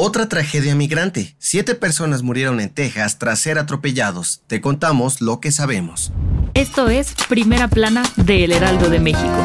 Otra tragedia migrante. Siete personas murieron en Texas tras ser atropellados. Te contamos lo que sabemos. Esto es Primera Plana de El Heraldo de México.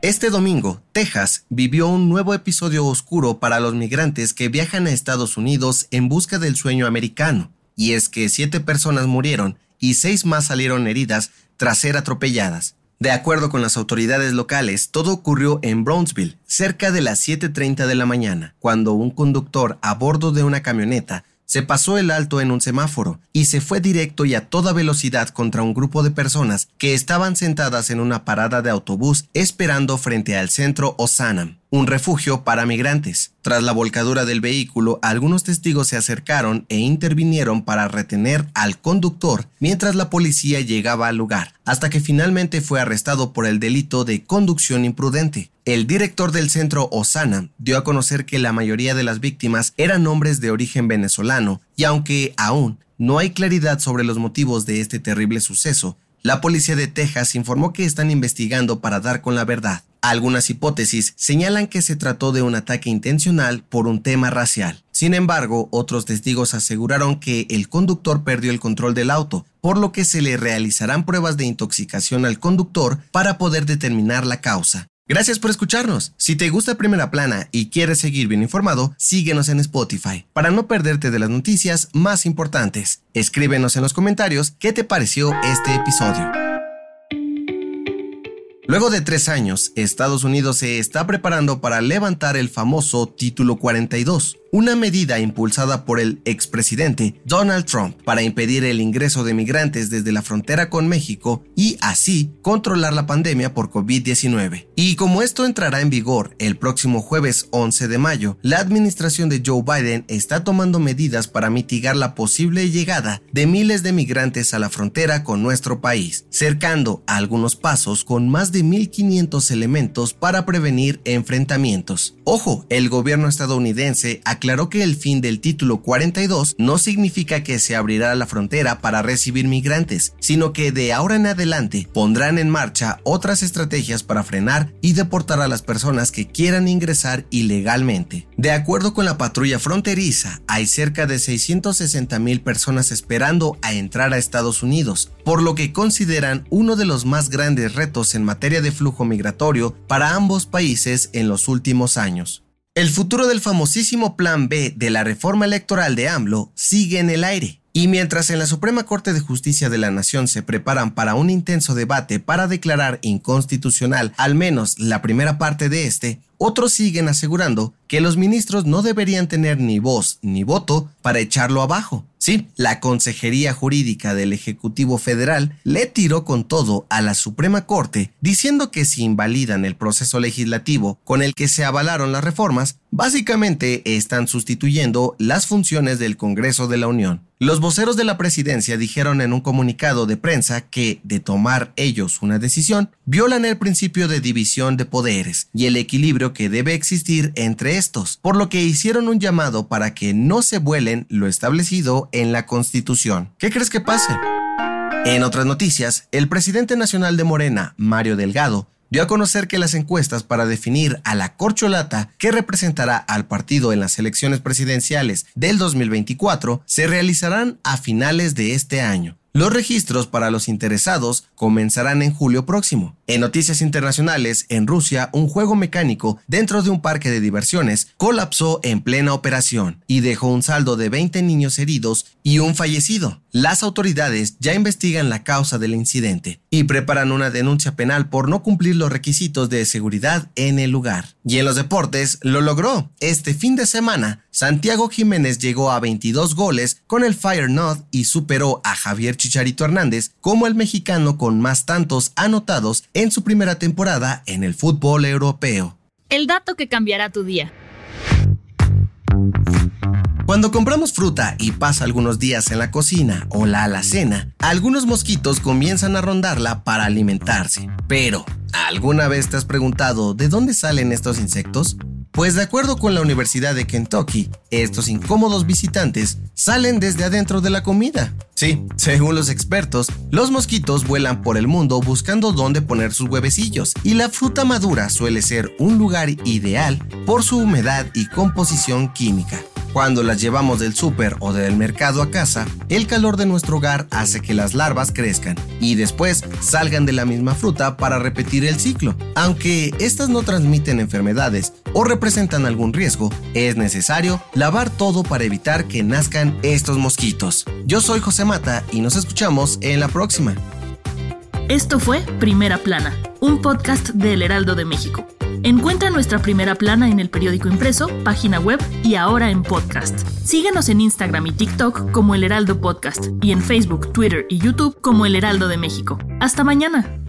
Este domingo, Texas vivió un nuevo episodio oscuro para los migrantes que viajan a Estados Unidos en busca del sueño americano. Y es que siete personas murieron y seis más salieron heridas tras ser atropelladas. De acuerdo con las autoridades locales, todo ocurrió en Brownsville, cerca de las 7.30 de la mañana, cuando un conductor a bordo de una camioneta se pasó el alto en un semáforo y se fue directo y a toda velocidad contra un grupo de personas que estaban sentadas en una parada de autobús esperando frente al centro Osanam un refugio para migrantes. Tras la volcadura del vehículo, algunos testigos se acercaron e intervinieron para retener al conductor mientras la policía llegaba al lugar, hasta que finalmente fue arrestado por el delito de conducción imprudente. El director del centro Osana dio a conocer que la mayoría de las víctimas eran hombres de origen venezolano y aunque aún no hay claridad sobre los motivos de este terrible suceso, la policía de Texas informó que están investigando para dar con la verdad. Algunas hipótesis señalan que se trató de un ataque intencional por un tema racial. Sin embargo, otros testigos aseguraron que el conductor perdió el control del auto, por lo que se le realizarán pruebas de intoxicación al conductor para poder determinar la causa. Gracias por escucharnos. Si te gusta Primera Plana y quieres seguir bien informado, síguenos en Spotify para no perderte de las noticias más importantes. Escríbenos en los comentarios qué te pareció este episodio. Luego de tres años, Estados Unidos se está preparando para levantar el famoso Título 42, una medida impulsada por el expresidente Donald Trump para impedir el ingreso de migrantes desde la frontera con México y así controlar la pandemia por COVID-19. Y como esto entrará en vigor el próximo jueves 11 de mayo, la administración de Joe Biden está tomando medidas para mitigar la posible llegada de miles de migrantes a la frontera con nuestro país, cercando algunos pasos con más de 1.500 elementos para prevenir enfrentamientos. Ojo, el gobierno estadounidense aclaró que el fin del título 42 no significa que se abrirá la frontera para recibir migrantes, sino que de ahora en adelante pondrán en marcha otras estrategias para frenar y deportar a las personas que quieran ingresar ilegalmente. De acuerdo con la patrulla fronteriza, hay cerca de 660 mil personas esperando a entrar a Estados Unidos, por lo que consideran uno de los más grandes retos en materia de flujo migratorio para ambos países en los últimos años. El futuro del famosísimo Plan B de la reforma electoral de AMLO sigue en el aire. Y mientras en la Suprema Corte de Justicia de la Nación se preparan para un intenso debate para declarar inconstitucional al menos la primera parte de este, otros siguen asegurando que los ministros no deberían tener ni voz ni voto para echarlo abajo. Sí, la Consejería Jurídica del Ejecutivo Federal le tiró con todo a la Suprema Corte diciendo que si invalidan el proceso legislativo con el que se avalaron las reformas, básicamente están sustituyendo las funciones del Congreso de la Unión. Los voceros de la presidencia dijeron en un comunicado de prensa que, de tomar ellos una decisión, violan el principio de división de poderes y el equilibrio que debe existir entre estos, por lo que hicieron un llamado para que no se vuelen lo establecido en la Constitución. ¿Qué crees que pase? En otras noticias, el presidente nacional de Morena, Mario Delgado, dio a conocer que las encuestas para definir a la corcholata que representará al partido en las elecciones presidenciales del 2024 se realizarán a finales de este año. Los registros para los interesados comenzarán en julio próximo. En noticias internacionales, en Rusia, un juego mecánico dentro de un parque de diversiones colapsó en plena operación y dejó un saldo de 20 niños heridos y un fallecido. las autoridades ya investigan la causa del incidente y preparan una denuncia penal por no cumplir los requisitos de seguridad en el lugar. Y en los deportes lo logró. Este fin de semana, Santiago Jiménez llegó a 22 goles con el Fire North y superó a Javier Chicharito Hernández como el mexicano con más tantos anotados en su primera temporada en el fútbol europeo. El dato que cambiará tu día. Cuando compramos fruta y pasa algunos días en la cocina o la alacena, algunos mosquitos comienzan a rondarla para alimentarse. Pero, ¿alguna vez te has preguntado de dónde salen estos insectos? Pues de acuerdo con la Universidad de Kentucky, estos incómodos visitantes salen desde adentro de la comida. Sí, según los expertos, los mosquitos vuelan por el mundo buscando dónde poner sus huevecillos y la fruta madura suele ser un lugar ideal por su humedad y composición química. Cuando las llevamos del súper o del mercado a casa, el calor de nuestro hogar hace que las larvas crezcan y después salgan de la misma fruta para repetir el ciclo. Aunque estas no transmiten enfermedades o representan algún riesgo, es necesario lavar todo para evitar que nazcan estos mosquitos. Yo soy José Mata y nos escuchamos en la próxima. Esto fue Primera Plana, un podcast del Heraldo de México. Encuentra nuestra primera plana en el periódico impreso, página web y ahora en podcast. Síguenos en Instagram y TikTok como El Heraldo Podcast y en Facebook, Twitter y YouTube como El Heraldo de México. Hasta mañana.